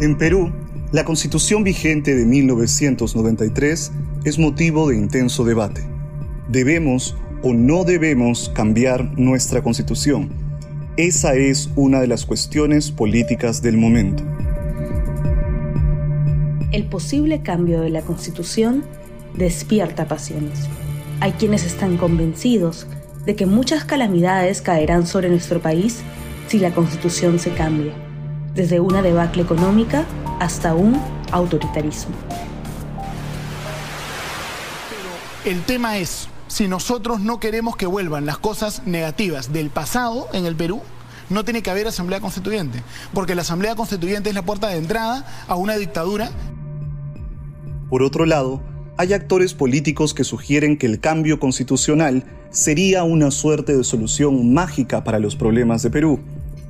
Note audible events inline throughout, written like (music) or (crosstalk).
En Perú, la constitución vigente de 1993 es motivo de intenso debate. ¿Debemos o no debemos cambiar nuestra constitución? Esa es una de las cuestiones políticas del momento. El posible cambio de la constitución despierta pasiones. Hay quienes están convencidos de que muchas calamidades caerán sobre nuestro país si la constitución se cambia, desde una debacle económica hasta un autoritarismo. Pero el tema es, si nosotros no queremos que vuelvan las cosas negativas del pasado en el Perú, no tiene que haber asamblea constituyente, porque la asamblea constituyente es la puerta de entrada a una dictadura. Por otro lado, hay actores políticos que sugieren que el cambio constitucional sería una suerte de solución mágica para los problemas de Perú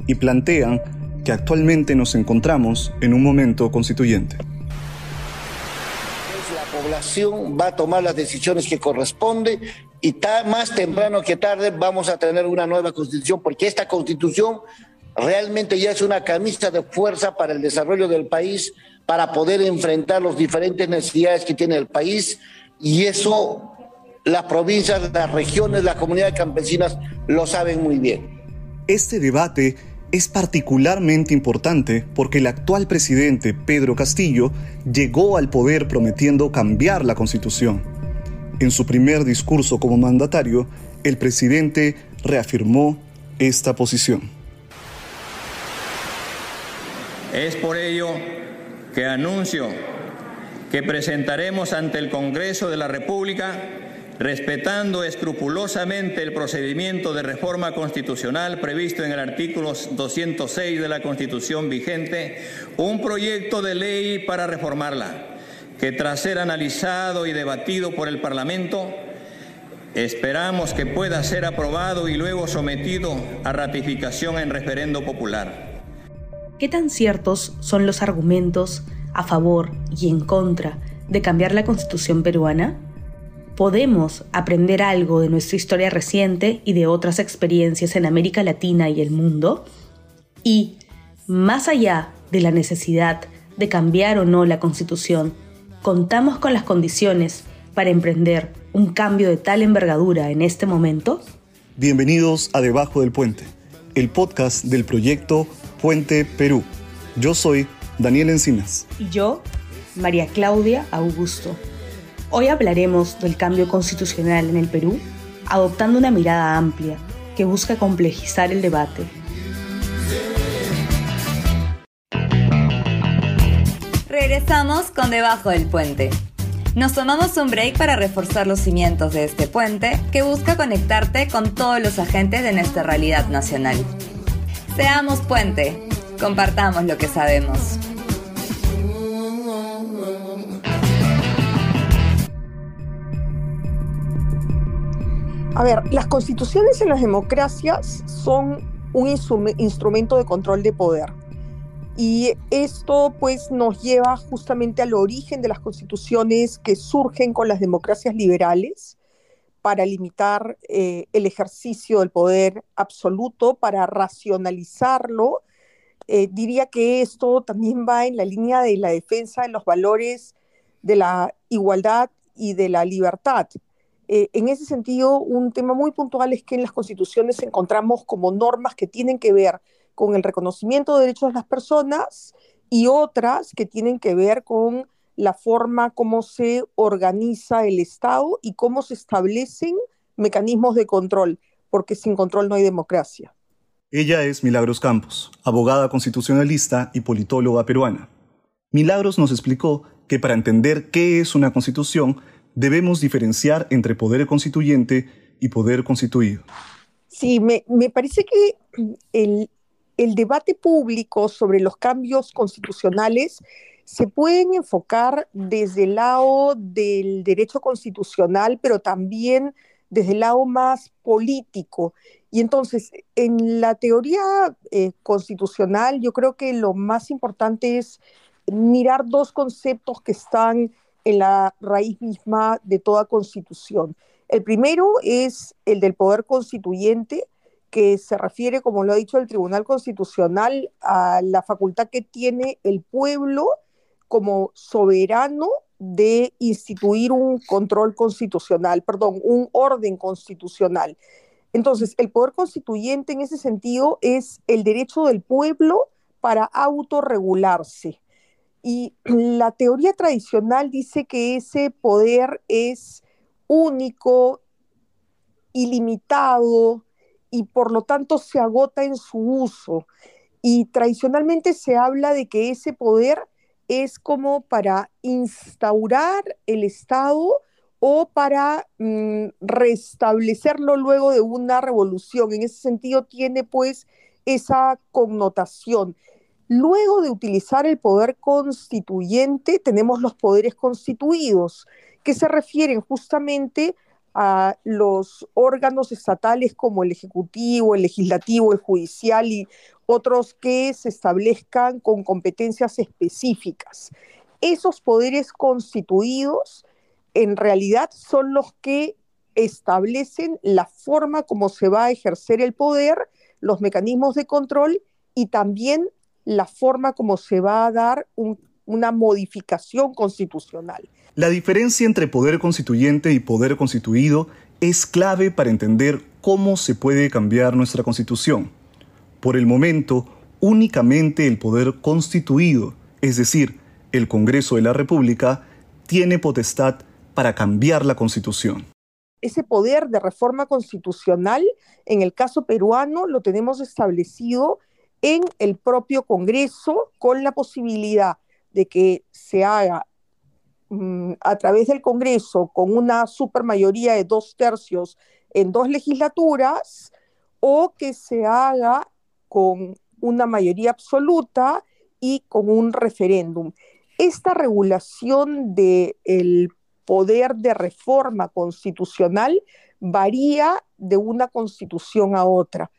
y plantean que actualmente nos encontramos en un momento constituyente. La población va a tomar las decisiones que corresponde y más temprano que tarde vamos a tener una nueva constitución porque esta constitución realmente ya es una camisa de fuerza para el desarrollo del país, para poder enfrentar las diferentes necesidades que tiene el país y eso las provincias, las regiones, las comunidades campesinas lo saben muy bien. Este debate es particularmente importante porque el actual presidente Pedro Castillo llegó al poder prometiendo cambiar la constitución. En su primer discurso como mandatario, el presidente reafirmó esta posición. Es por ello que anuncio que presentaremos ante el Congreso de la República respetando escrupulosamente el procedimiento de reforma constitucional previsto en el artículo 206 de la Constitución vigente, un proyecto de ley para reformarla, que tras ser analizado y debatido por el Parlamento, esperamos que pueda ser aprobado y luego sometido a ratificación en referendo popular. ¿Qué tan ciertos son los argumentos a favor y en contra de cambiar la constitución peruana? Podemos aprender algo de nuestra historia reciente y de otras experiencias en América Latina y el mundo. Y, más allá de la necesidad de cambiar o no la constitución, contamos con las condiciones para emprender un cambio de tal envergadura en este momento? Bienvenidos a Debajo del Puente, el podcast del proyecto Puente Perú. Yo soy Daniel Encinas. Y yo, María Claudia Augusto. Hoy hablaremos del cambio constitucional en el Perú, adoptando una mirada amplia que busca complejizar el debate. Regresamos con Debajo del Puente. Nos tomamos un break para reforzar los cimientos de este puente que busca conectarte con todos los agentes de nuestra realidad nacional. Seamos puente, compartamos lo que sabemos. A ver, las constituciones en las democracias son un instrumento de control de poder. Y esto pues nos lleva justamente al origen de las constituciones que surgen con las democracias liberales para limitar eh, el ejercicio del poder absoluto, para racionalizarlo. Eh, diría que esto también va en la línea de la defensa de los valores de la igualdad y de la libertad. Eh, en ese sentido, un tema muy puntual es que en las constituciones encontramos como normas que tienen que ver con el reconocimiento de derechos de las personas y otras que tienen que ver con la forma como se organiza el Estado y cómo se establecen mecanismos de control, porque sin control no hay democracia. Ella es Milagros Campos, abogada constitucionalista y politóloga peruana. Milagros nos explicó que para entender qué es una constitución debemos diferenciar entre poder constituyente y poder constituido. Sí, me, parece que el, el debate público sobre los cambios constitucionales se pueden enfocar desde el lado del derecho constitucional, pero también desde el lado más político. Y entonces, en la teoría eh, constitucional, yo creo que lo más importante es mirar dos conceptos que están en la raíz misma de toda constitución. El primero es el del poder constituyente, que se refiere, como lo ha dicho el Tribunal Constitucional, a la facultad que tiene el pueblo como soberano de instituir un control constitucional, perdón, un orden constitucional. Entonces, el poder constituyente en ese sentido es el derecho del pueblo para autorregularse. Y la teoría tradicional dice que ese poder es único, ilimitado y por lo tanto se agota en su uso. Y tradicionalmente se habla de que ese poder es como para instaurar el Estado o para mm, restablecerlo luego de una revolución. En ese sentido tiene pues esa connotación. Luego de utilizar el poder constituyente, tenemos los poderes constituidos, que se refieren justamente a los órganos estatales como el Ejecutivo, el Legislativo, el Judicial y otros que se establezcan con competencias específicas. Esos poderes constituidos en realidad son los que establecen la forma como se va a ejercer el poder, los mecanismos de control y también la forma como se va a dar una modificación constitucional. La diferencia entre poder constituyente y poder constituido es clave para entender cómo se puede cambiar nuestra constitución. Por el momento, únicamente el poder constituido, es decir, el Congreso de la República, tiene potestad para cambiar la constitución. Ese poder de reforma constitucional, en el caso peruano, lo tenemos establecido en el propio Congreso con la posibilidad de que se haga mm, a través del Congreso con una supermayoría de dos tercios en dos legislaturas o que se haga con una mayoría absoluta y con un referéndum. Esta regulación del poder de reforma constitucional varía de una constitución a otra.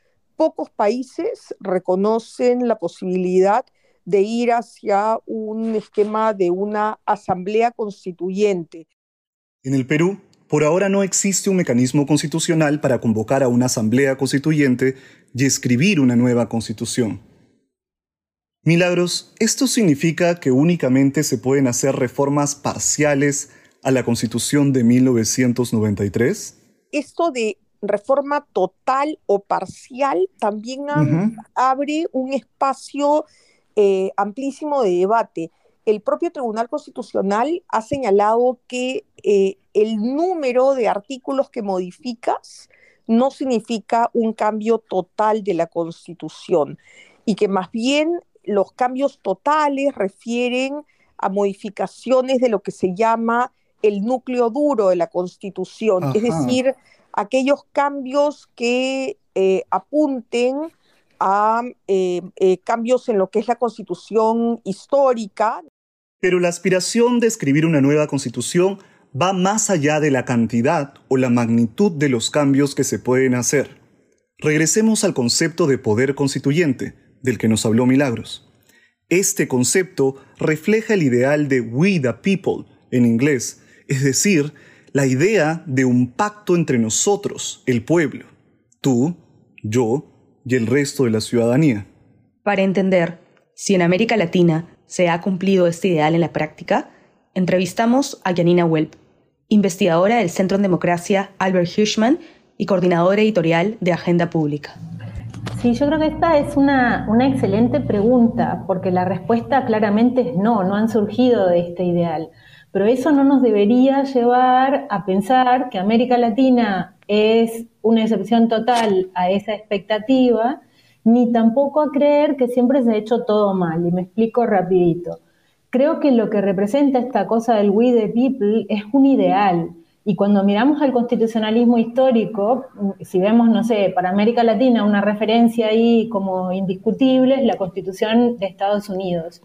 Pocos países reconocen la posibilidad de ir hacia un esquema de una asamblea constituyente. En el Perú, por ahora no existe un mecanismo constitucional para convocar a una asamblea constituyente y escribir una nueva constitución. Milagros, ¿esto significa que únicamente se pueden hacer reformas parciales a la Constitución de 1993? Esto de reforma total o parcial también abre un espacio eh, amplísimo de debate. El propio Tribunal Constitucional ha señalado que eh, el número de artículos que modificas no significa un cambio total de la Constitución y que más bien los cambios totales refieren a modificaciones de lo que se llama el núcleo duro de la Constitución, es decir, aquellos cambios que eh, apunten a eh, eh, cambios en lo que es la Constitución histórica. Pero la aspiración de escribir una nueva Constitución va más allá de la cantidad o la magnitud de los cambios que se pueden hacer. Regresemos al concepto de poder constituyente, del que nos habló Milagros. Este concepto refleja el ideal de we the people, en inglés, es decir, la idea de un pacto entre nosotros, el pueblo, tú, yo y el resto de la ciudadanía. Para entender si en América Latina se ha cumplido este ideal en la práctica, entrevistamos a Janina Welp, investigadora del Centro en Democracia Albert Hirschman y coordinadora editorial de Agenda Pública. Sí, yo creo que esta es una, una, excelente pregunta, porque la respuesta claramente es no, no han surgido de este ideal. Pero eso no nos debería llevar a pensar que América Latina es una excepción total a esa expectativa, ni tampoco a creer que siempre se ha hecho todo mal. Y me explico rapidito. Creo que lo que representa esta cosa del we the people es un ideal. Y cuando miramos al constitucionalismo histórico, si vemos, no sé, para América Latina una referencia ahí como indiscutible es la constitución de Estados Unidos.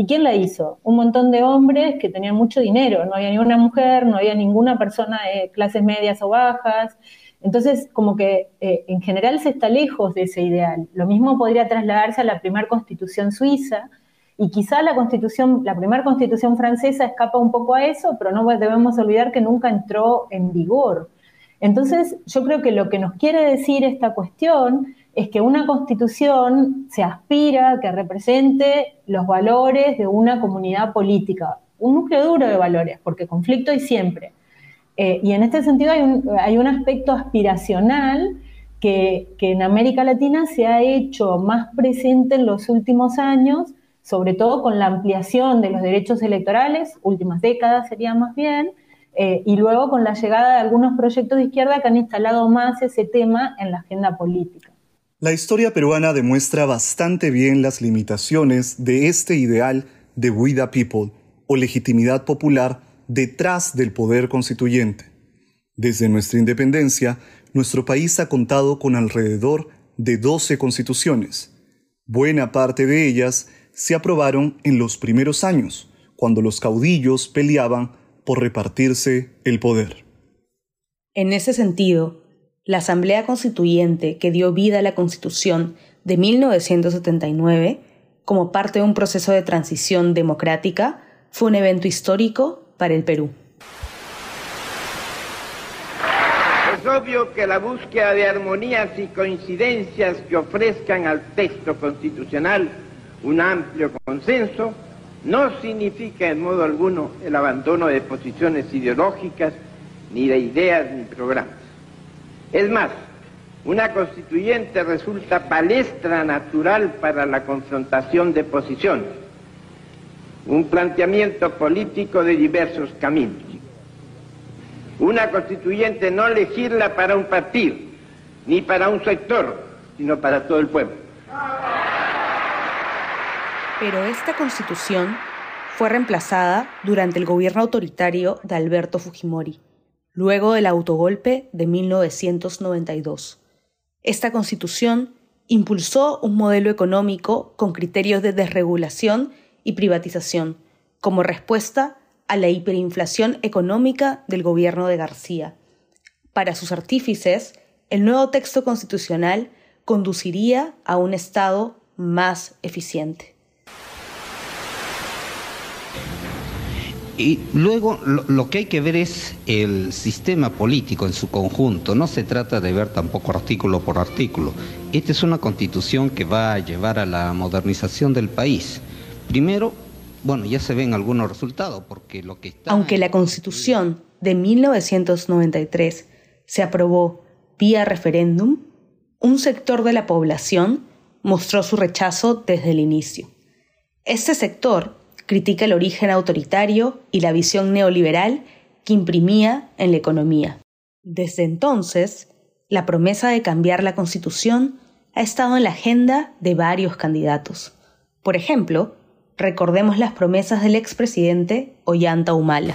¿Y quién la hizo? Un montón de hombres que tenían mucho dinero, no había ninguna mujer, no había ninguna persona de clases medias o bajas. Entonces, como que eh, en general se está lejos de ese ideal. Lo mismo podría trasladarse a la primera constitución suiza, y quizá la constitución, la primera constitución francesa escapa un poco a eso, pero no debemos olvidar que nunca entró en vigor. Entonces, yo creo que lo que nos quiere decir esta cuestión es que una constitución se aspira que represente los valores de una comunidad política, un núcleo duro de valores, porque conflicto hay siempre. Eh, y en este sentido hay un, hay un aspecto aspiracional que, que, en América Latina se ha hecho más presente en los últimos años, sobre todo con la ampliación de los derechos electorales, últimas décadas sería más bien, eh, y luego con la llegada de algunos proyectos de izquierda que han instalado más ese tema en la agenda política. La historia peruana demuestra bastante bien las limitaciones de este ideal de We People o legitimidad popular detrás del poder constituyente. Desde nuestra independencia, nuestro país ha contado con alrededor de 12 constituciones. Buena parte de ellas se aprobaron en los primeros años, cuando los caudillos peleaban por repartirse el poder. En ese sentido, la Asamblea Constituyente que dio vida a la Constitución de 1979, como parte de un proceso de transición democrática, fue un evento histórico para el Perú. Es obvio que la búsqueda de armonías y coincidencias que ofrezcan al texto constitucional un amplio consenso no significa en modo alguno el abandono de posiciones ideológicas, ni de ideas ni programas. Es más, una constituyente resulta palestra natural para la confrontación de posiciones un planteamiento político de diversos caminos. Una constituyente no legisla para un partido, ni para un sector, sino para todo el pueblo. Pero esta constitución fue reemplazada durante el gobierno autoritario de Alberto Fujimori, luego del autogolpe de 1992. Esta constitución impulsó un modelo económico con criterios de desregulación y privatización, como respuesta a la hiperinflación económica del gobierno de García. Para sus artífices, el nuevo texto constitucional conduciría a un Estado más eficiente. Y luego lo, que hay que ver es el sistema político en su conjunto. No se trata de ver tampoco artículo por artículo. Esta es una constitución que va a llevar a la modernización del país. Primero, bueno, ya se ven algunos resultados, porque lo que está... Aunque la Constitución de 1993 se aprobó vía referéndum, un sector de la población mostró su rechazo desde el inicio. Este sector critica el origen autoritario y la visión neoliberal que imprimía en la economía. Desde entonces, la promesa de cambiar la Constitución ha estado en la agenda de varios candidatos. Por ejemplo, recordemos las promesas del expresidente Ollanta Humala.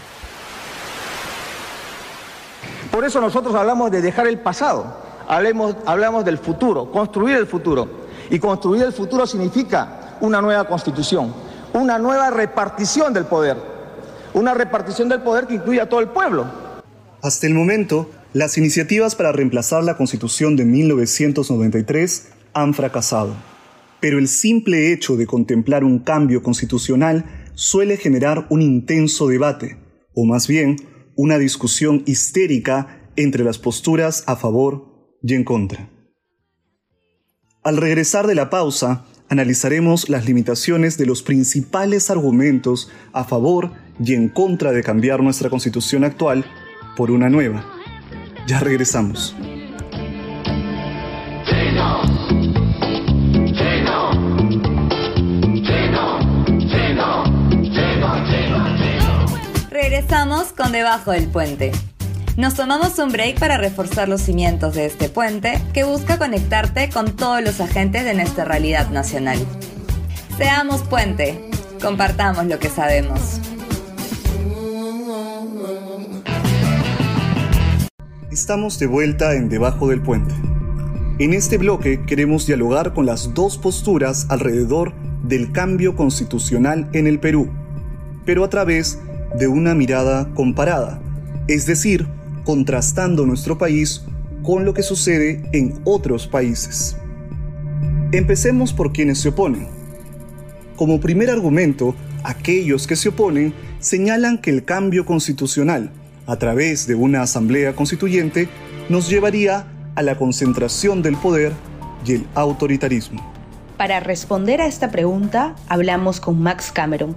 Por eso nosotros hablamos de dejar el pasado, hablamos del futuro, construir el futuro. Y construir el futuro significa una nueva constitución, una nueva repartición del poder, una repartición del poder que incluya a todo el pueblo. Hasta el momento, las iniciativas para reemplazar la constitución de 1993 han fracasado pero el simple hecho de contemplar un cambio constitucional suele generar un intenso debate, o más bien una discusión histérica entre las posturas a favor y en contra. Al regresar de la pausa, analizaremos las limitaciones de los principales argumentos a favor y en contra de cambiar nuestra constitución actual por una nueva. Ya regresamos. Regresamos con Debajo del Puente. Nos tomamos un break para reforzar los cimientos de este puente que busca conectarte con todos los agentes de nuestra realidad nacional. Seamos puente, compartamos lo que sabemos. Estamos de vuelta en Debajo del Puente. En este bloque queremos dialogar con las dos posturas alrededor del cambio constitucional en el Perú, pero a través de una mirada comparada, es decir, contrastando nuestro país con lo que sucede en otros países. Empecemos por quienes se oponen. Como primer argumento, aquellos que se oponen señalan que el cambio constitucional, a través de una asamblea constituyente, nos llevaría a la concentración del poder y el autoritarismo. Para responder a esta pregunta, hablamos con Max Cameron,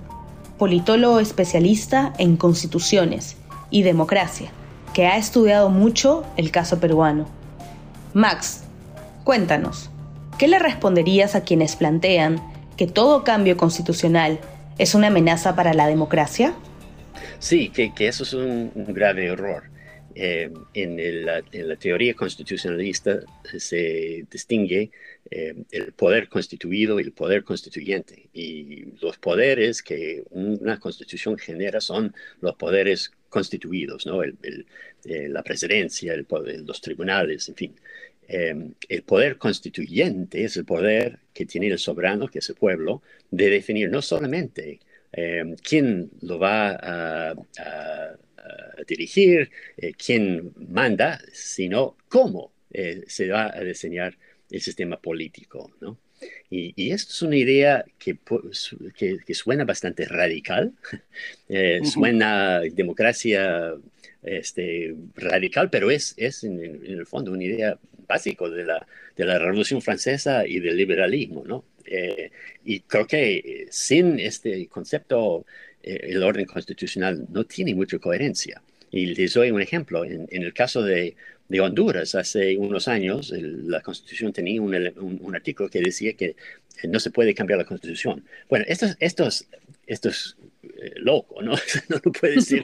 politólogo especialista en constituciones y democracia, que ha estudiado mucho el caso peruano. Max, cuéntanos, ¿qué le responderías a quienes plantean que todo cambio constitucional es una amenaza para la democracia? Sí, que, eso es un, grave error. Eh, en, la, teoría constitucionalista se distingue eh, el poder constituido y el poder constituyente. Y los poderes que una constitución genera son los poderes constituidos, ¿no? El, eh, la presidencia, el poder, los tribunales, en fin. el poder constituyente es el poder que tiene el soberano, que es el pueblo, de definir no solamente quién lo va a dirigir, eh, quién manda, sino cómo eh, se va a diseñar el sistema político. ¿no? Y, esto es una idea que, que, suena bastante radical, (laughs) eh, suena democracia este, radical, pero es, es en, el fondo una idea básica de la, de la Revolución Francesa y del liberalismo. ¿no? y creo que sin este concepto el orden constitucional no tiene mucha coherencia. Y les doy un ejemplo. En, el caso de, Honduras, hace unos años, la Constitución tenía un, artículo que decía que no se puede cambiar la Constitución. Bueno, esto, esto es, esto es eh, loco, ¿no? (laughs) no puede decir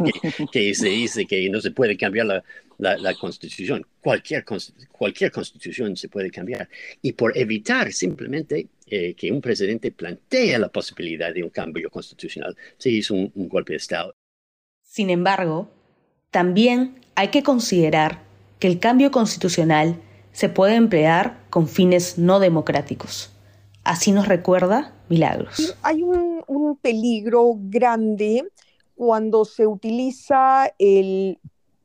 que, se dice que no se puede cambiar la, la, Constitución. Cualquier, cualquier Constitución se puede cambiar. Y por evitar simplemente eh, que un presidente plantee la posibilidad de un cambio constitucional, se hizo un golpe de Estado. Sin embargo, también hay que considerar que el cambio constitucional se puede emplear con fines no democráticos. Así nos recuerda Milagros. Hay un, peligro grande cuando se utiliza el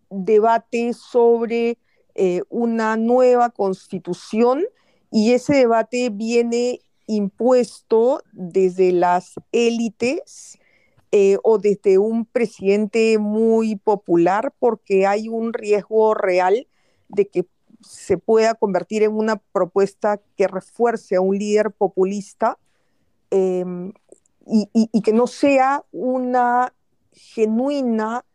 debate sobre eh, una nueva constitución y ese debate viene impuesto desde las élites eh, o desde un presidente muy popular porque hay un riesgo real de que se pueda convertir en una propuesta que refuerce a un líder populista em, y, que no sea una genuina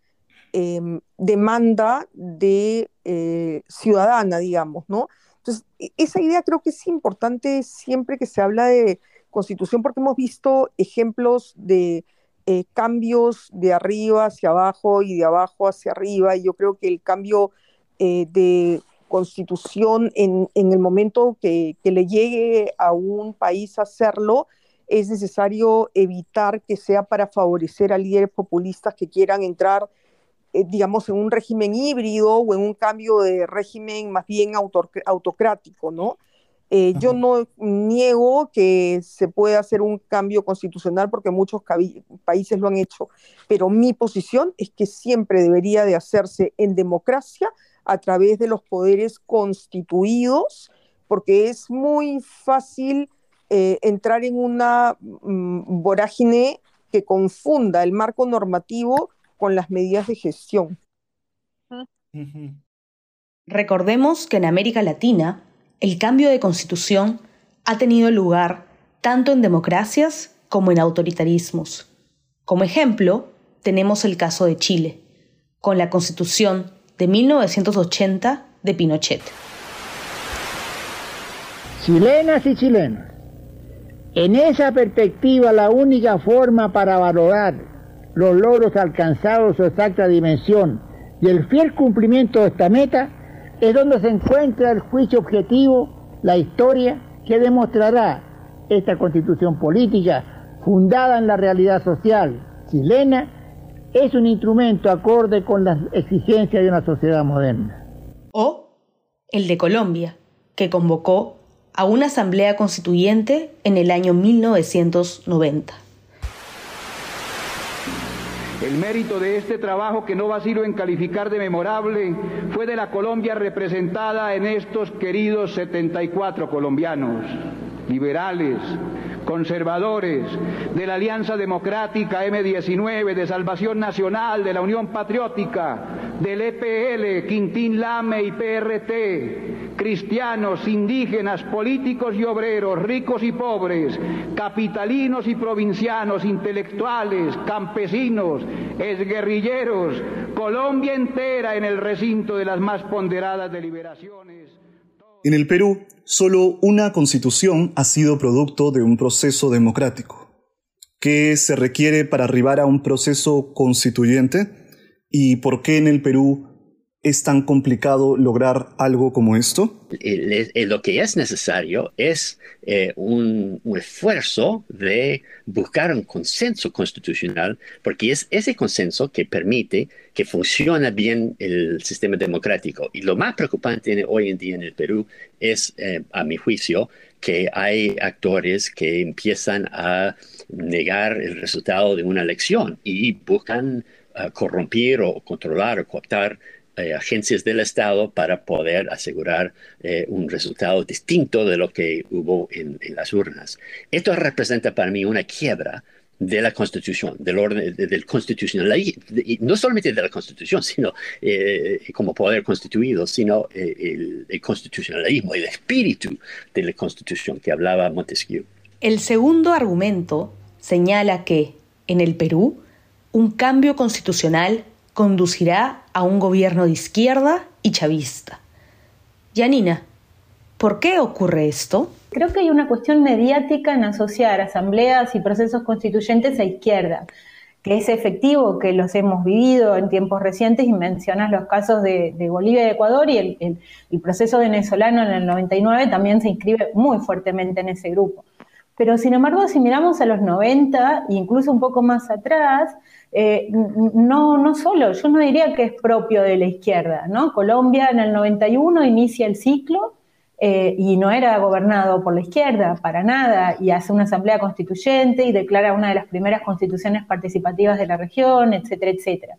em, demanda de eh, ciudadana, digamos, ¿no? Entonces, e, esa idea creo que es importante siempre que se habla de constitución porque hemos visto ejemplos de eh, cambios de arriba hacia abajo y de abajo hacia arriba. Y yo creo que el cambio eh, de constitución en, el momento que, le llegue a un país hacerlo, es necesario evitar que sea para favorecer a líderes populistas que quieran entrar, eh, digamos, en un régimen híbrido o en un cambio de régimen más bien autocrático, ¿no? Eh, yo no niego que se pueda hacer un cambio constitucional porque muchos países lo han hecho, pero mi posición es que siempre debería de hacerse en democracia a través de los poderes constituidos, porque es muy fácil eh, entrar en una mm, vorágine que confunda el marco normativo con las medidas de gestión. Recordemos que en América Latina el cambio de constitución ha tenido lugar tanto en democracias como en autoritarismos. Como ejemplo, tenemos el caso de Chile, con la constitución de 1980 de Pinochet. Chilenas y chilenos, en esa perspectiva la única forma para valorar los logros alcanzados su exacta dimensión y el fiel cumplimiento de esta meta es donde se encuentra el juicio objetivo, la historia que demostrará esta constitución política fundada en la realidad social chilena es un instrumento acorde con las exigencias de una sociedad moderna. O el de Colombia, que convocó a una asamblea constituyente en el año 1990. El mérito de este trabajo, que no vacilo en calificar de memorable, fue de la Colombia representada en estos queridos 74 colombianos, liberales, conservadores, de la Alianza Democrática M19, de Salvación Nacional, de la Unión Patriótica, del EPL, Quintín Lame y PRT, cristianos, indígenas, políticos y obreros, ricos y pobres, capitalinos y provincianos, intelectuales, campesinos, exguerrilleros, Colombia entera en el recinto de las más ponderadas deliberaciones. En el Perú, solo una constitución ha sido producto de un proceso democrático. ¿Qué se requiere para arribar a un proceso constituyente? ¿Y por qué en el Perú es tan complicado lograr algo como esto? Lo que es necesario es eh, un, esfuerzo de buscar un consenso constitucional, porque es ese consenso que permite que funcione bien el sistema democrático. Y lo más preocupante hoy en día en el Perú es, eh, a mi juicio, que hay actores que empiezan a negar el resultado de una elección y buscan uh, corromper o controlar o cooptar eh, agencias del Estado para poder asegurar eh, un resultado distinto de lo que hubo en, las urnas. Esto representa para mí una quiebra de la Constitución, del orden del constitucionalismo, no solamente de la Constitución, sino eh, como poder constituido, sino el, el, constitucionalismo, el espíritu de la Constitución que hablaba Montesquieu. El segundo argumento señala que en el Perú un cambio constitucional conducirá a un gobierno de izquierda y chavista. Yanina, ¿por qué ocurre esto? Creo que hay una cuestión mediática en asociar asambleas y procesos constituyentes a izquierda, que es efectivo, que los hemos vivido en tiempos recientes y mencionas los casos de, Bolivia y Ecuador y el, el proceso venezolano en el 99 también se inscribe muy fuertemente en ese grupo. Pero sin embargo, si miramos a los 90 e incluso un poco más atrás, eh, no, no solo, yo no diría que es propio de la izquierda, ¿no? Colombia en el 91 inicia el ciclo eh, y no era gobernado por la izquierda, para nada, y hace una asamblea constituyente y declara una de las primeras constituciones participativas de la región, etcétera, etcétera.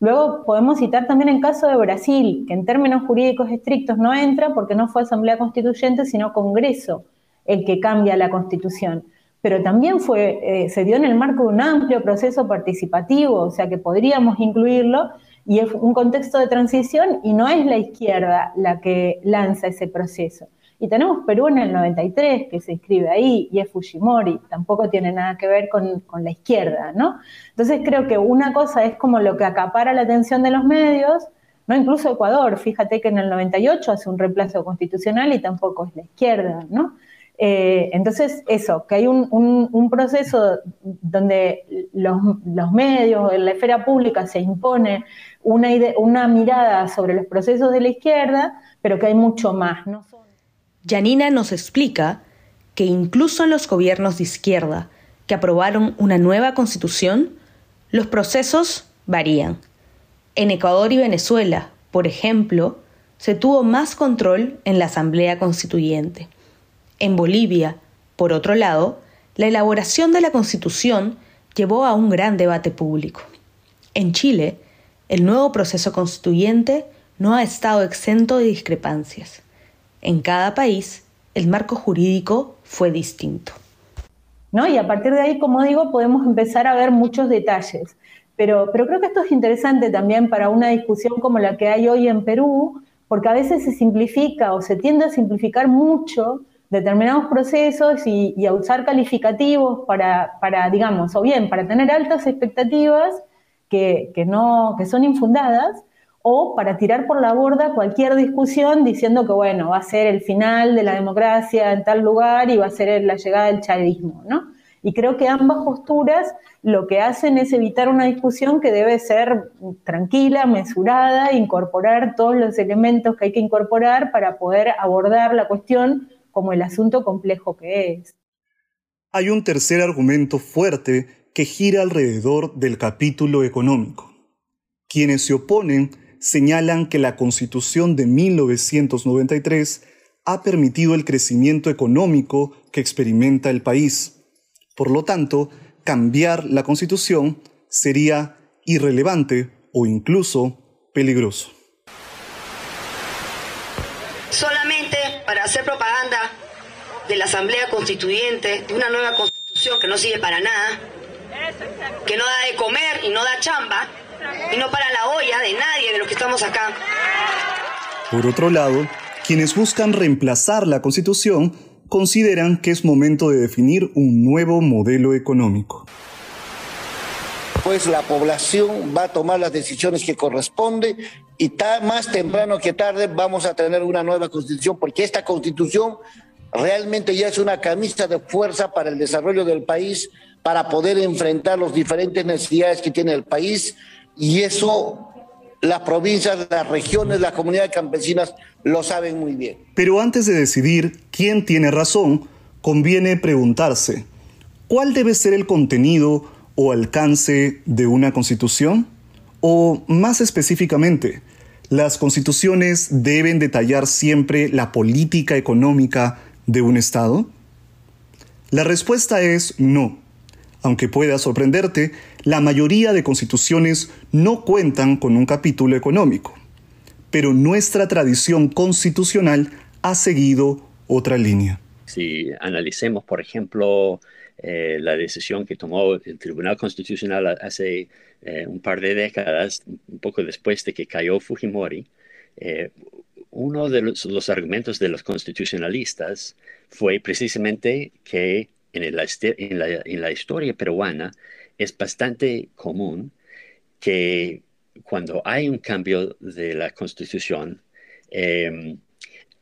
Luego podemos citar también el caso de Brasil, que en términos jurídicos estrictos no entra porque no fue asamblea constituyente, sino Congreso el que cambia la constitución pero también fue, eh, se dio en el marco de un amplio proceso participativo, o sea que podríamos incluirlo, y es un contexto de transición y no es la izquierda la que lanza ese proceso. Y tenemos Perú en el 93, que se inscribe ahí, y es Fujimori, tampoco tiene nada que ver con, con la izquierda, ¿no? Entonces creo que una cosa es como lo que acapara la atención de los medios, ¿no? Incluso Ecuador, fíjate que en el 98 hace un reemplazo constitucional y tampoco es la izquierda, ¿no? Eh, entonces, eso, que hay un, proceso donde los, medios, en la esfera pública se impone una, una mirada sobre los procesos de la izquierda, pero que hay mucho más. ¿no? Janina nos explica que incluso en los gobiernos de izquierda que aprobaron una nueva constitución, los procesos varían. En Ecuador y Venezuela, por ejemplo, se tuvo más control en la Asamblea Constituyente. En Bolivia, por otro lado, la elaboración de la Constitución llevó a un gran debate público. En Chile, el nuevo proceso constituyente no ha estado exento de discrepancias. En cada país, el marco jurídico fue distinto. ¿No? Y a partir de ahí, como digo, podemos empezar a ver muchos detalles. Pero, pero creo que esto es interesante también para una discusión como la que hay hoy en Perú, porque a veces se simplifica o se tiende a simplificar mucho determinados procesos y, a usar calificativos para, para, digamos, o bien para tener altas expectativas que, que, no, que son infundadas, o para tirar por la borda cualquier discusión diciendo que, bueno, va a ser el final de la democracia en tal lugar y va a ser la llegada del chavismo, ¿no? Y creo que ambas posturas lo que hacen es evitar una discusión que debe ser tranquila, mesurada, incorporar todos los elementos que hay que incorporar para poder abordar la cuestión como el asunto complejo que es. Hay un tercer argumento fuerte que gira alrededor del capítulo económico. Quienes se oponen señalan que la Constitución de 1993 ha permitido el crecimiento económico que experimenta el país. Por lo tanto, cambiar la Constitución sería irrelevante o incluso peligroso. Solamente para hacer propaganda de la Asamblea Constituyente, de una nueva constitución que no sirve para nada, que no da de comer y no da chamba, y no para la olla de nadie de los que estamos acá. Por otro lado, quienes buscan reemplazar la constitución consideran que es momento de definir un nuevo modelo económico. Pues la población va a tomar las decisiones que corresponde y más temprano que tarde vamos a tener una nueva constitución porque esta constitución realmente ya es una camisa de fuerza para el desarrollo del país, para poder enfrentar las diferentes necesidades que tiene el país y eso las provincias, las regiones, las comunidades campesinas lo saben muy bien. Pero antes de decidir quién tiene razón, conviene preguntarse, ¿cuál debe ser el contenido o alcance de una constitución? O más específicamente, ¿las constituciones deben detallar siempre la política económica de un Estado? La respuesta es no. Aunque pueda sorprenderte, la mayoría de constituciones no cuentan con un capítulo económico, pero nuestra tradición constitucional ha seguido otra línea. Si analicemos, por ejemplo, eh, la decisión que tomó el Tribunal Constitucional hace eh, un par de décadas, un poco después de que cayó Fujimori, eh, uno de los, argumentos de los constitucionalistas fue precisamente que en la, historia peruana es bastante común que cuando hay un cambio de la constitución, em,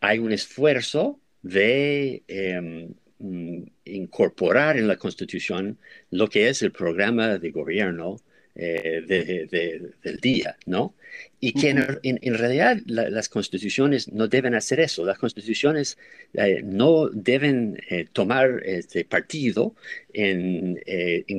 hay un esfuerzo de em, mm, incorporar en la constitución lo que es el programa de gobierno eh, del día, ¿no? Y que en, realidad las constituciones no deben hacer eso. Las constituciones eh, no deben eh, tomar este partido en,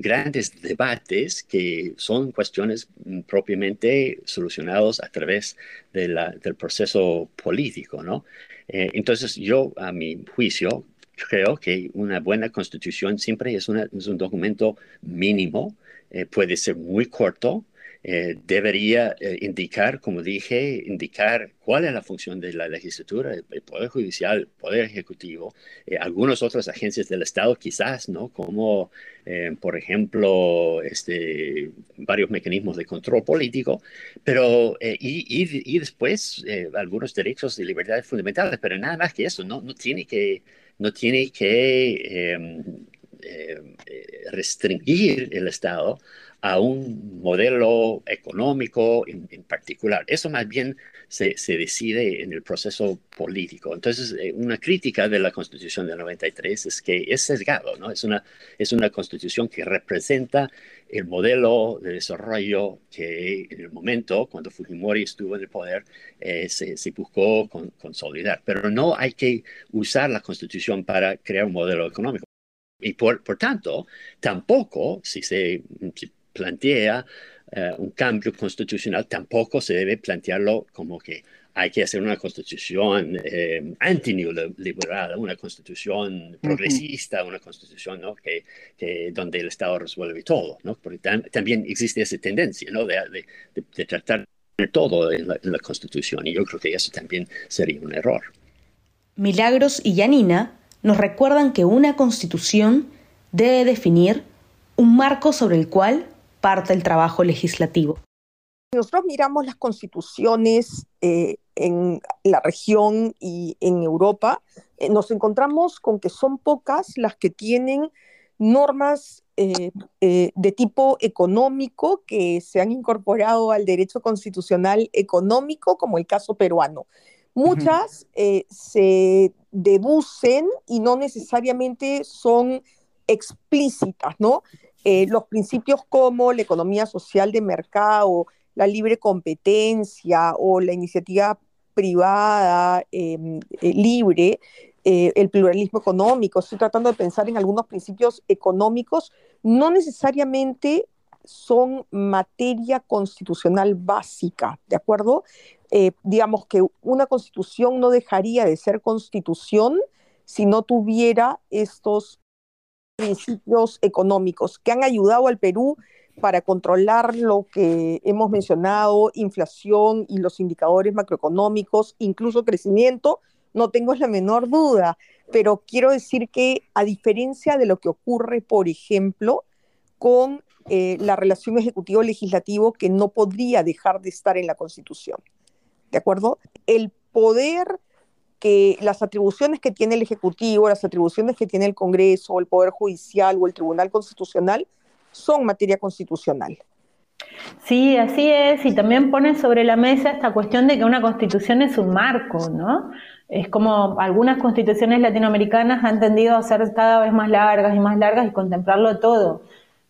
grandes debates que son cuestiones propiamente solucionadas a través del proceso político, ¿no? entonces yo, a mi juicio, creo que una buena constitución siempre es, es un documento mínimo eh, puede ser muy corto, eh, debería eh, indicar, como dije, indicar cuál es la función de la legislatura, el, Poder Judicial, el Poder Ejecutivo, algunas otras agencias del Estado quizás, ¿no? Como, por ejemplo, este, varios mecanismos de control político, pero, y, y, después algunos derechos y libertades fundamentales, pero nada más que eso, no, no tiene que, no tiene que em, eh, eh, restringir el Estado a un modelo económico en, particular. Eso más bien se, decide en el proceso político. Entonces, eh, una crítica de la Constitución del 93 es que es sesgado, ¿no? Es una, es una Constitución que representa el modelo de desarrollo que en el momento, cuando Fujimori estuvo en el poder, se, se, buscó consolidar. Pero no hay que usar la Constitución para crear un modelo económico. Y por, por tanto, tampoco, si se plantea eh, un cambio constitucional, tampoco se debe plantearlo como que hay que hacer una constitución eh, anti-neoliberal, una constitución progresista, una constitución ¿no? que, que, donde el Estado resuelve todo, ¿no? porque también existe esa tendencia ¿no? de, de, de, tratar todo en la, en la constitución y yo creo que eso también sería un error. Milagros y Yanina nos recuerdan que una constitución debe definir un marco sobre el cual parte el trabajo legislativo. Nosotros miramos las constituciones eh, en la región y en Europa, eh, nos encontramos con que son pocas las que tienen normas eh, de tipo económico que se han incorporado al derecho constitucional económico, como el caso peruano. Muchas se deducen y no necesariamente son explícitas, ¿no? Eh, los principios como la economía social de mercado, la libre competencia o la iniciativa privada em, eh, libre, eh, el pluralismo económico, estoy tratando de pensar en algunos principios económicos, no necesariamente son materia constitucional básica, ¿de acuerdo? Eh, digamos que una constitución no dejaría de ser constitución si no tuviera estos principios económicos que han ayudado al Perú para controlar lo que hemos mencionado, inflación y los indicadores macroeconómicos, incluso crecimiento, no tengo la menor duda. pero quiero decir que a diferencia de lo que ocurre, por ejemplo, con eh, la relación ejecutivo-legislativo que no podría dejar de estar en la Constitución. ¿De acuerdo? El poder que las atribuciones que tiene el Ejecutivo, las atribuciones que tiene el Congreso, el Poder Judicial o el Tribunal Constitucional son materia constitucional. Sí, así es, y también pone sobre la mesa esta cuestión de que una constitución es un marco, ¿no? Es como algunas constituciones latinoamericanas han tendido a ser cada vez más largas y más largas y contemplarlo todo.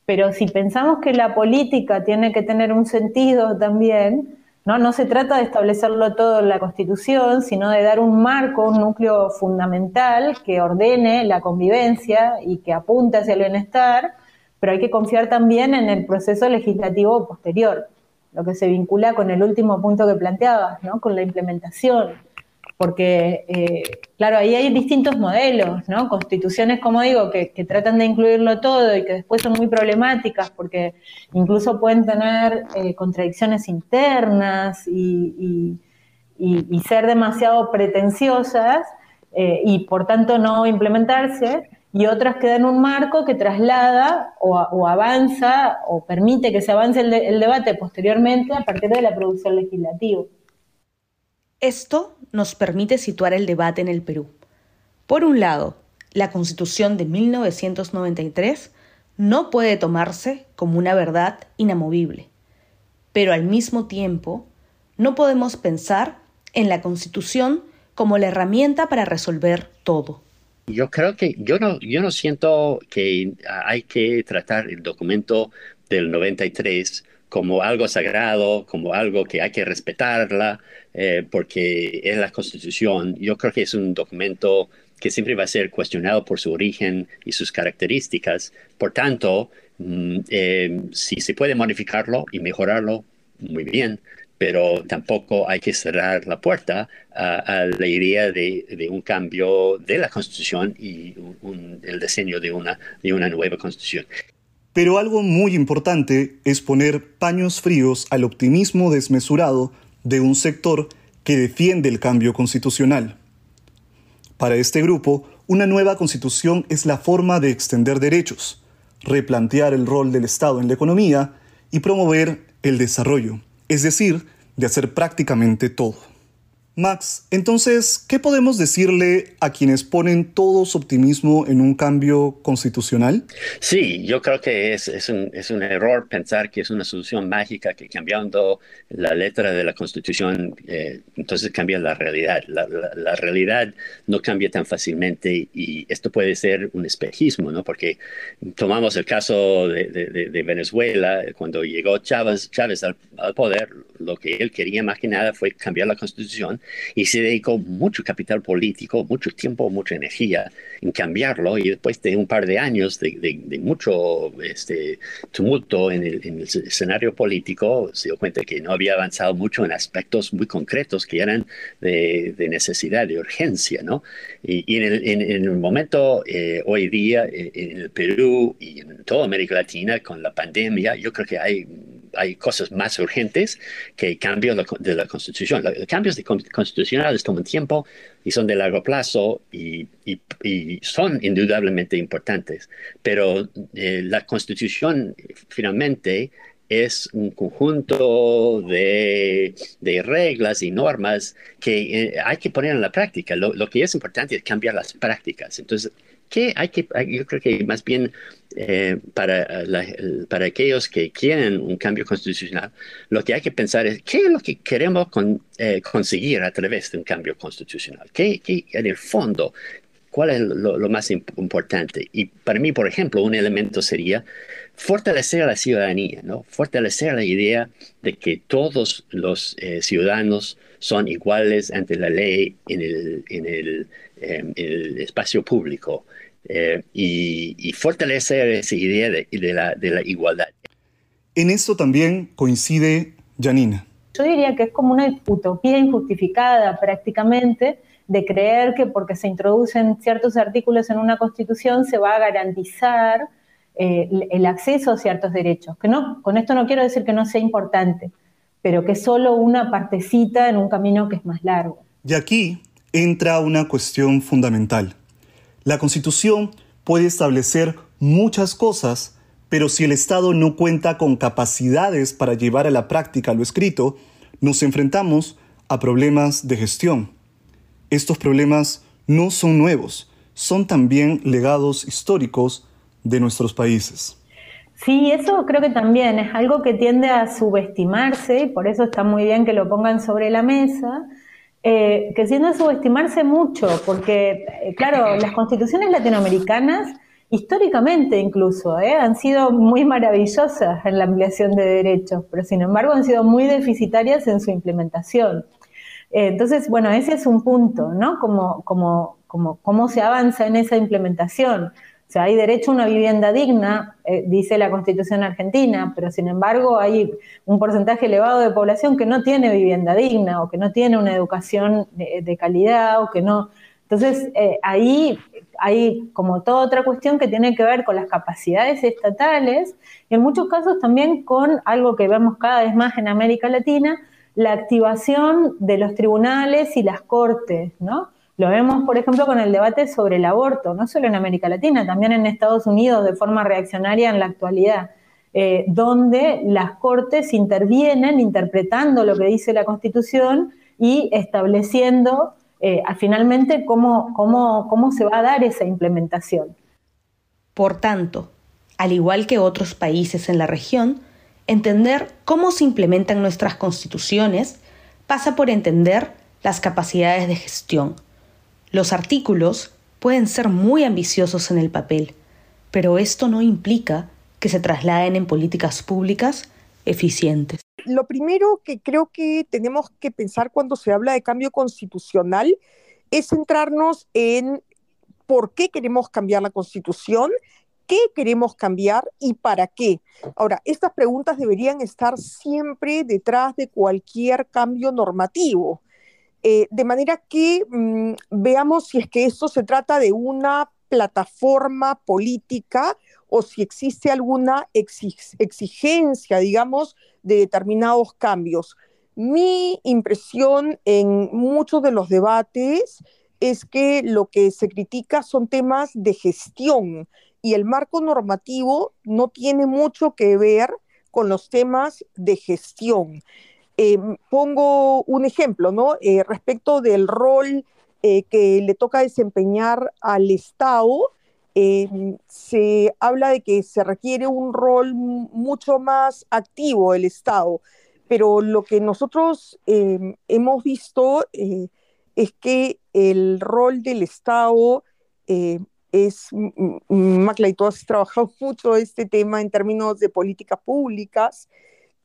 Pero si pensamos que la política tiene que tener un sentido también, ¿no? No se trata de establecerlo todo en la Constitución, sino de dar un marco, un núcleo fundamental que ordene la convivencia y que apunte hacia el bienestar, pero hay que confiar también en el proceso legislativo posterior, lo que se vincula con el último punto que planteabas, ¿no? con la implementación. Porque, eh, claro, ahí hay distintos modelos, ¿no? Constituciones, como digo, que, tratan de incluirlo todo y que después son muy problemáticas porque incluso pueden tener eh, contradicciones internas y, ser demasiado pretenciosas eh, y por tanto no implementarse y otras que dan un marco que traslada o, avanza o permite que se avance el, debate posteriormente a partir de la producción legislativa. Esto nos permite situar el debate en el Perú. Por un lado, la Constitución de 1993 no puede tomarse como una verdad inamovible, pero al mismo tiempo no podemos pensar en la Constitución como la herramienta para resolver todo. Yo creo que yo no, yo no siento que hay que tratar el documento del 93 como algo sagrado, como algo que hay que respetarla, eh, porque es la Constitución. Yo creo que es un documento que siempre va a ser cuestionado por su origen y sus características. Por tanto, mm, eh, si se puede modificarlo y mejorarlo, muy bien, pero tampoco hay que cerrar la puerta a, la idea de, un cambio de la Constitución y el diseño de una nueva Constitución. Pero algo muy importante es poner paños fríos al optimismo desmesurado de un sector que defiende el cambio constitucional. Para este grupo, una nueva constitución es la forma de extender derechos, replantear el rol del Estado en la economía y promover el desarrollo es decir, de hacer prácticamente todo. Max, entonces, ¿qué podemos decirle a quienes ponen todo su optimismo en un cambio constitucional? Sí, yo creo que es, un, es un, error pensar que es una solución mágica que cambiando la letra de la Constitución, eh, entonces cambia la realidad. La, realidad no cambia tan fácilmente y esto puede ser un espejismo, ¿no? Porque tomamos el caso de, Venezuela, cuando llegó Chávez, Chávez al poder, lo que él quería más que nada fue cambiar la Constitución y se dedicó mucho capital político, mucho tiempo, mucha energía en cambiarlo y después de un par de años de, mucho este, tumulto en el, escenario político se dio cuenta que no había avanzado mucho en aspectos muy concretos que eran de, necesidad, de urgencia, ¿no? Y, en, el, momento eh, hoy día eh, en el Perú y en toda América Latina con la pandemia, yo creo que hay hay cosas más urgentes que cambios de la Constitución. Los cambios de constitucionales toman tiempo y son de largo plazo y, son indudablemente importantes, pero eh, la Constitución finalmente es un conjunto de, reglas y normas que eh, hay que poner en la práctica. Lo, lo, que es importante es cambiar las prácticas. Entonces, ¿qué hay que, yo creo que más bien eh, para, para aquellos que quieren un cambio constitucional, lo que hay que pensar es qué es lo que queremos eh, conseguir a través de un cambio constitucional. ¿Qué, en el fondo, cuál es lo, más importante? Y para mí, por ejemplo, un elemento sería fortalecer a la ciudadanía, ¿no? fortalecer la idea de que todos los eh, ciudadanos son iguales ante la ley en el, en el, en el espacio público. Eh, y, fortalecer esa idea de, la, de, la, igualdad. En esto también coincide Janina. Yo diría que es como una utopía injustificada prácticamente de creer que porque se introducen ciertos artículos en una constitución se va a garantizar eh, el acceso a ciertos derechos. Que no, con esto no quiero decir que no sea importante, pero que es solo una partecita en un camino que es más largo. Y aquí entra una cuestión fundamental La Constitución puede establecer muchas cosas, pero si el Estado no cuenta con capacidades para llevar a la práctica lo escrito, nos enfrentamos a problemas de gestión. Estos problemas no son nuevos, son también legados históricos de nuestros países. Sí, eso creo que también es algo que tiende a subestimarse y por eso está muy bien que lo pongan sobre la mesa, eh, que tiende a subestimarse mucho, porque, eh, claro, las constituciones latinoamericanas, históricamente incluso, eh, han sido muy maravillosas en la ampliación de derechos, pero sin embargo han sido muy deficitarias en su implementación. entonces, bueno, ese es un punto, ¿no? Como, como, como, cómo se avanza en esa implementación. O sea, hay derecho a una vivienda digna, eh, dice la Constitución argentina, pero sin embargo hay un porcentaje elevado de población que no tiene vivienda digna o que no tiene una educación de, calidad o que no... Entonces, eh, ahí hay como toda otra cuestión que tiene que ver con las capacidades estatales y en muchos casos también con algo que vemos cada vez más en América Latina, la activación de los tribunales y las cortes, ¿no? Lo vemos, por ejemplo, con el debate sobre el aborto, no solo en América Latina, también en Estados Unidos de forma reaccionaria en la actualidad, eh, donde las cortes intervienen interpretando lo que dice la Constitución y estableciendo eh, finalmente cómo, se va a dar esa implementación. Por tanto, al igual que otros países en la región, entender cómo se implementan nuestras constituciones pasa por entender las capacidades de gestión, los artículos pueden ser muy ambiciosos en el papel, pero esto no implica que se trasladen en políticas públicas eficientes. Lo primero que creo que tenemos que pensar cuando se habla de cambio constitucional es centrarnos en por qué queremos cambiar la constitución, qué queremos cambiar y para qué. Ahora, estas preguntas deberían estar siempre detrás de cualquier cambio normativo. Eh, de manera que mm, veamos si es que esto se trata de una plataforma política o si existe alguna exigencia, digamos, de determinados cambios. Mi impresión en muchos de los debates es que lo que se critica son temas de gestión y el marco normativo no tiene mucho que ver con los temas de gestión. Eh, pongo un ejemplo, ¿no? Eh, respecto del rol eh, que le toca desempeñar al Estado, se habla de que se requiere un rol mucho más activo del Estado, pero lo que nosotros hemos visto es que el rol del Estado es, Macla, y tú has trabajado mucho este tema en términos de políticas públicas,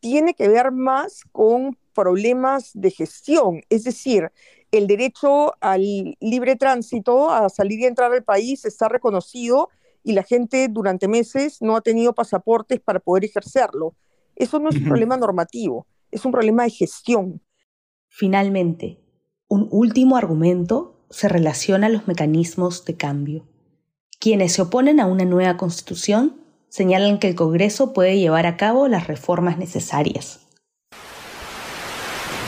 tiene que ver más con problemas de gestión, es decir, el derecho al libre tránsito, a salir y entrar al país, está reconocido y la gente durante meses no ha tenido pasaportes para poder ejercerlo. Eso no es un problema normativo, es un problema de gestión. Finalmente, un último argumento se relaciona a los mecanismos de cambio. Quienes se oponen a una nueva constitución señalan que el Congreso puede llevar a cabo las reformas necesarias.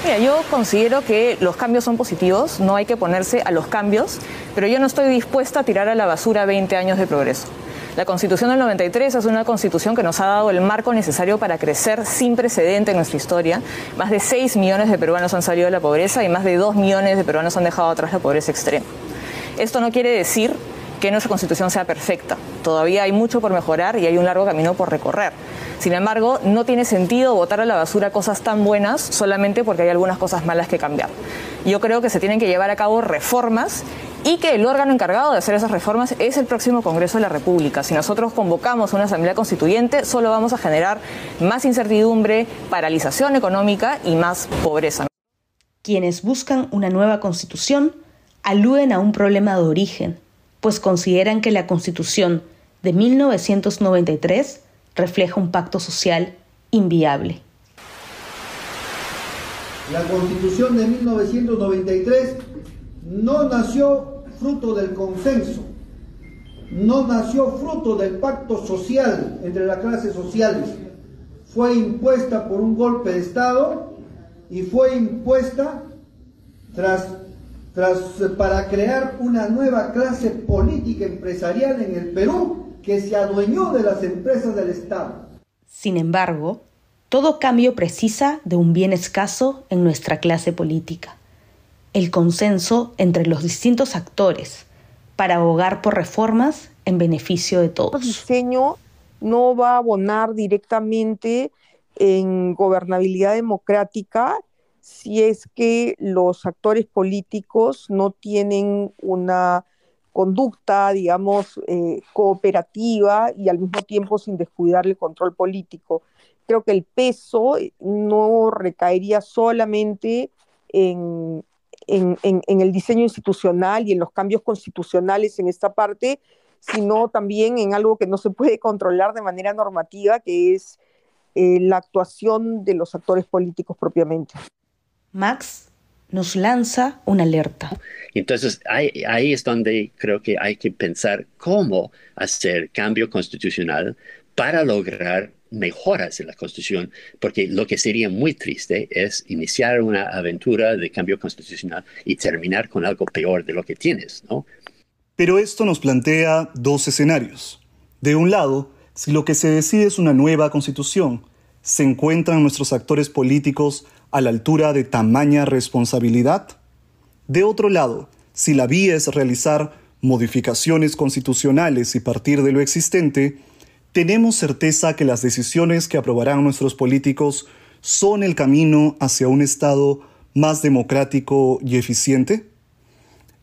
Mira, yo considero que los cambios son positivos, no hay que ponerse a los cambios, pero yo no estoy dispuesta a tirar a la basura 20 años de progreso. La Constitución del 93 es una constitución que nos ha dado el marco necesario para crecer sin precedente en nuestra historia. Más de 6 millones de peruanos han salido de la pobreza y más de 2 millones de peruanos han dejado atrás la pobreza extrema. Esto no quiere decir que nuestra constitución sea perfecta. Todavía hay mucho por mejorar y hay un largo camino por recorrer. Sin embargo, no tiene sentido votar a la basura cosas tan buenas solamente porque hay algunas cosas malas que cambiar. Yo creo que se tienen que llevar a cabo reformas y que el órgano encargado de hacer esas reformas es el próximo Congreso de la República. Si nosotros convocamos una Asamblea Constituyente, solo vamos a generar más incertidumbre, paralización económica y más pobreza. Quienes buscan una nueva constitución aluden a un problema de origen, pues consideran que la Constitución de 1993 refleja un pacto social inviable. La Constitución de 1993 no nació fruto del consenso, no nació fruto del pacto social entre las clases sociales, fue impuesta por un golpe de Estado y fue impuesta tras tras, para crear una nueva clase política empresarial en el Perú que se adueñó de las empresas del Estado. Sin embargo, todo cambio precisa de un bien escaso en nuestra clase política, el consenso entre los distintos actores para abogar por reformas en beneficio de todos. El diseño no va a abonar directamente en gobernabilidad democrática si es que los actores políticos no tienen una conducta, digamos, eh, cooperativa y al mismo tiempo sin descuidar el control político. Creo que el peso no recaería solamente en, en, el diseño institucional y en los cambios constitucionales en esta parte, sino también en algo que no se puede controlar de manera normativa, que es eh, la actuación de los actores políticos propiamente. Max nos lanza una alerta. Entonces, ahí, ahí, es donde creo que hay que pensar cómo hacer cambio constitucional para lograr mejoras en la Constitución, porque lo que sería muy triste es iniciar una aventura de cambio constitucional y terminar con algo peor de lo que tienes, ¿no? Pero esto nos plantea dos escenarios. De un lado, si lo que se decide es una nueva Constitución, ¿se encuentran nuestros actores políticos a la altura de tamaña responsabilidad? De otro lado, si la vía es realizar modificaciones constitucionales y partir de lo existente, ¿tenemos certeza que las decisiones que aprobarán nuestros políticos son el camino hacia un Estado más democrático y eficiente?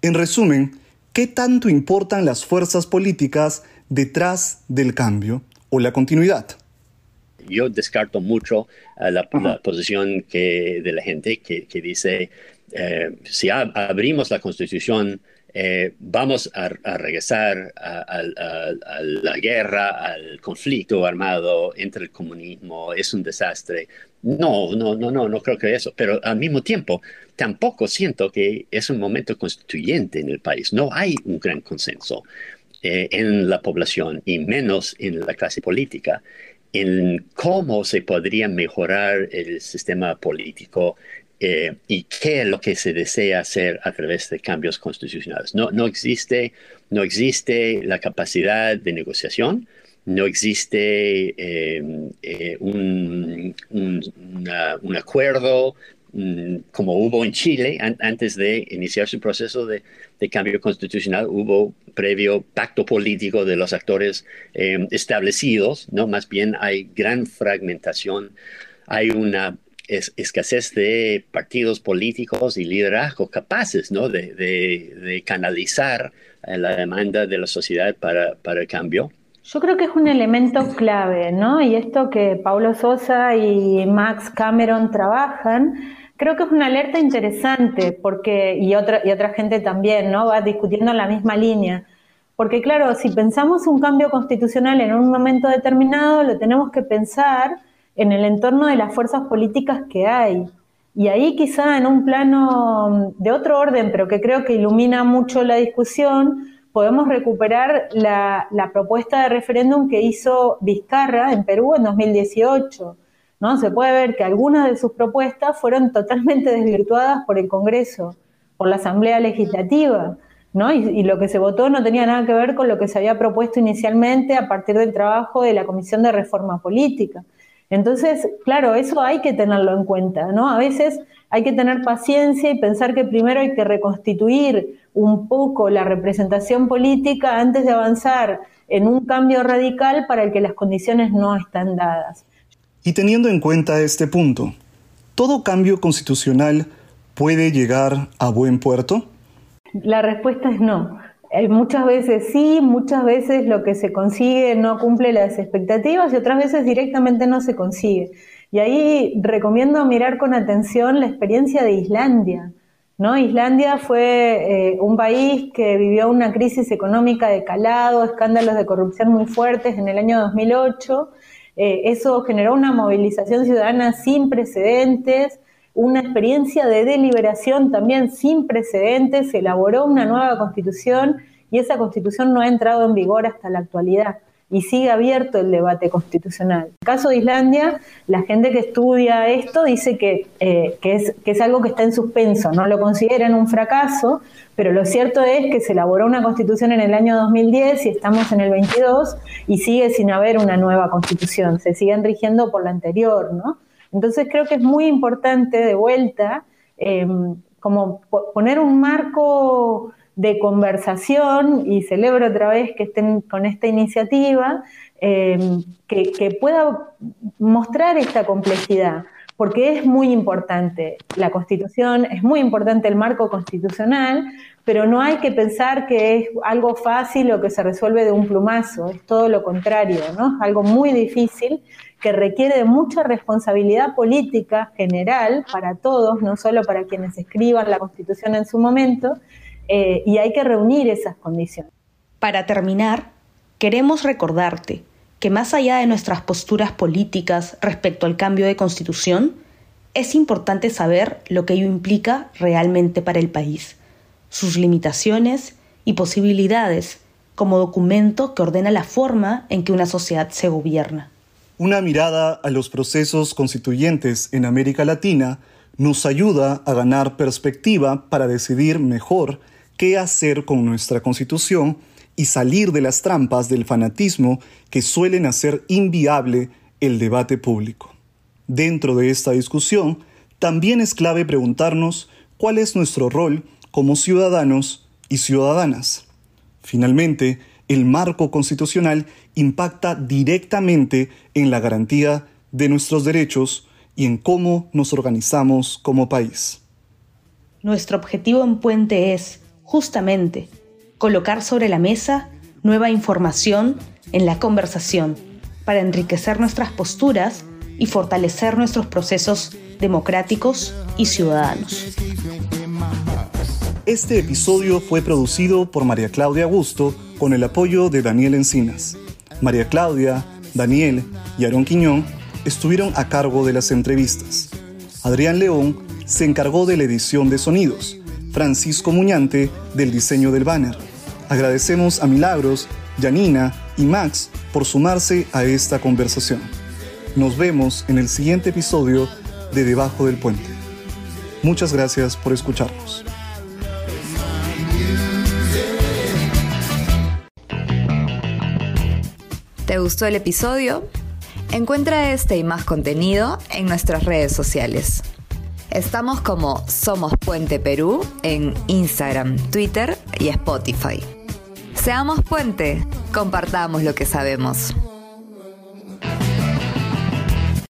En resumen, ¿qué tanto importan las fuerzas políticas detrás del cambio o la continuidad? Yo descarto mucho eh, la, posición que, de la gente que, dice, eh, si abrimos la constitución, eh, vamos a, regresar a, la guerra, al conflicto armado entre el comunismo, es un desastre. No, no, no, no, no creo que eso, pero al mismo tiempo tampoco siento que es un momento constituyente en el país. No hay un gran consenso en la población y menos en la clase política en cómo se podría mejorar el sistema político eh, y qué es lo que se desea hacer a través de cambios constitucionales. No, no, existe, no existe la capacidad de negociación, no existe eh, eh, un, un, acuerdo como hubo en Chile antes de iniciar su proceso de, cambio constitucional, hubo previo pacto político de los actores em, establecidos, ¿no? Más bien hay gran fragmentación, hay una escasez de partidos políticos y liderazgo capaces, ¿no? De, canalizar eh, la demanda de la sociedad para, para el cambio. Yo creo que es un elemento clave, ¿no? Y esto que Paulo Sosa y Max Cameron trabajan Creo que es una alerta interesante porque, y otra, y otra gente también, ¿no? Va discutiendo en la misma línea. Porque claro, si pensamos un cambio constitucional en un momento determinado, lo tenemos que pensar en el entorno de las fuerzas políticas que hay. Y ahí quizá en un plano de otro orden, pero que creo que ilumina mucho la discusión, podemos recuperar la, la propuesta de referéndum que hizo Vizcarra en Perú en 2018 ¿no? Se puede ver que algunas de sus propuestas fueron totalmente desvirtuadas por el Congreso, por la Asamblea Legislativa, ¿no? Y, lo que se votó no tenía nada que ver con lo que se había propuesto inicialmente a partir del trabajo de la Comisión de Reforma Política. Entonces, claro, eso hay que tenerlo en cuenta, ¿no? A veces hay que tener paciencia y pensar que primero hay que reconstituir un poco la representación política antes de avanzar en un cambio radical para el que las condiciones no están dadas. Y teniendo en cuenta este punto, ¿todo cambio constitucional puede llegar a buen puerto? La respuesta es no. Eh, muchas veces sí, muchas veces lo que se consigue no cumple las expectativas y otras veces directamente no se consigue. Y ahí recomiendo mirar con atención la experiencia de Islandia. ¿no? Islandia fue eh, un país que vivió una crisis económica de calado, escándalos de corrupción muy fuertes en el año 2008 eh, eso generó una movilización ciudadana sin precedentes, una experiencia de deliberación también sin precedentes, se elaboró una nueva constitución y esa constitución no ha entrado en vigor hasta la actualidad. Y sigue abierto el debate constitucional. En el caso de Islandia, la gente que estudia esto dice que, eh, que, es, que es algo que está en suspenso, no lo consideran un fracaso, pero lo cierto es que se elaboró una constitución en el año 2010 y estamos en el 22 y sigue sin haber una nueva constitución, se siguen rigiendo por la anterior, ¿no? Entonces creo que es muy importante de vuelta em, como poner un marco de conversación y celebro otra vez que estén con esta iniciativa em, que, que pueda mostrar esta complejidad porque es muy importante la constitución, es muy importante el marco constitucional, pero no hay que pensar que es algo fácil o que se resuelve de un plumazo, es todo lo contrario, ¿no? Es algo muy difícil que requiere mucha responsabilidad política general para todos, no solo para quienes escriban la constitución en su momento, eh, y hay que reunir esas condiciones. Para terminar, queremos recordarte que más allá de nuestras posturas políticas respecto al cambio de constitución, es importante saber lo que ello implica realmente para el país, sus limitaciones y posibilidades como documento que ordena la forma en que una sociedad se gobierna. Una mirada a los procesos constituyentes en América Latina nos ayuda a ganar perspectiva para decidir mejor qué hacer con nuestra constitución y salir de las trampas del fanatismo que suelen hacer inviable el debate público. Dentro de esta discusión, también es clave preguntarnos cuál es nuestro rol como ciudadanos y ciudadanas. Finalmente, el marco constitucional impacta directamente en la garantía de nuestros derechos y en cómo nos organizamos como país. Nuestro objetivo en Puente es, justamente, colocar sobre la mesa nueva información en la conversación para enriquecer nuestras posturas y fortalecer nuestros procesos democráticos y ciudadanos. Este episodio fue producido por María Claudia Augusto con el apoyo de Daniel Encinas. María Claudia, Daniel y Aarón Quiñón estuvieron a cargo de las entrevistas. Adrián León se encargó de la edición de sonidos, Francisco Muñante del diseño del banner Agradecemos a Milagros, Janina y Max por sumarse a esta conversación. Nos vemos en el siguiente episodio de Debajo del Puente. Muchas gracias por escucharnos. ¿Te gustó el episodio? Encuentra este y más contenido en nuestras redes sociales. Estamos como Somos Puente Perú en Instagram, Twitter y Spotify. Seamos puente, compartamos lo que sabemos.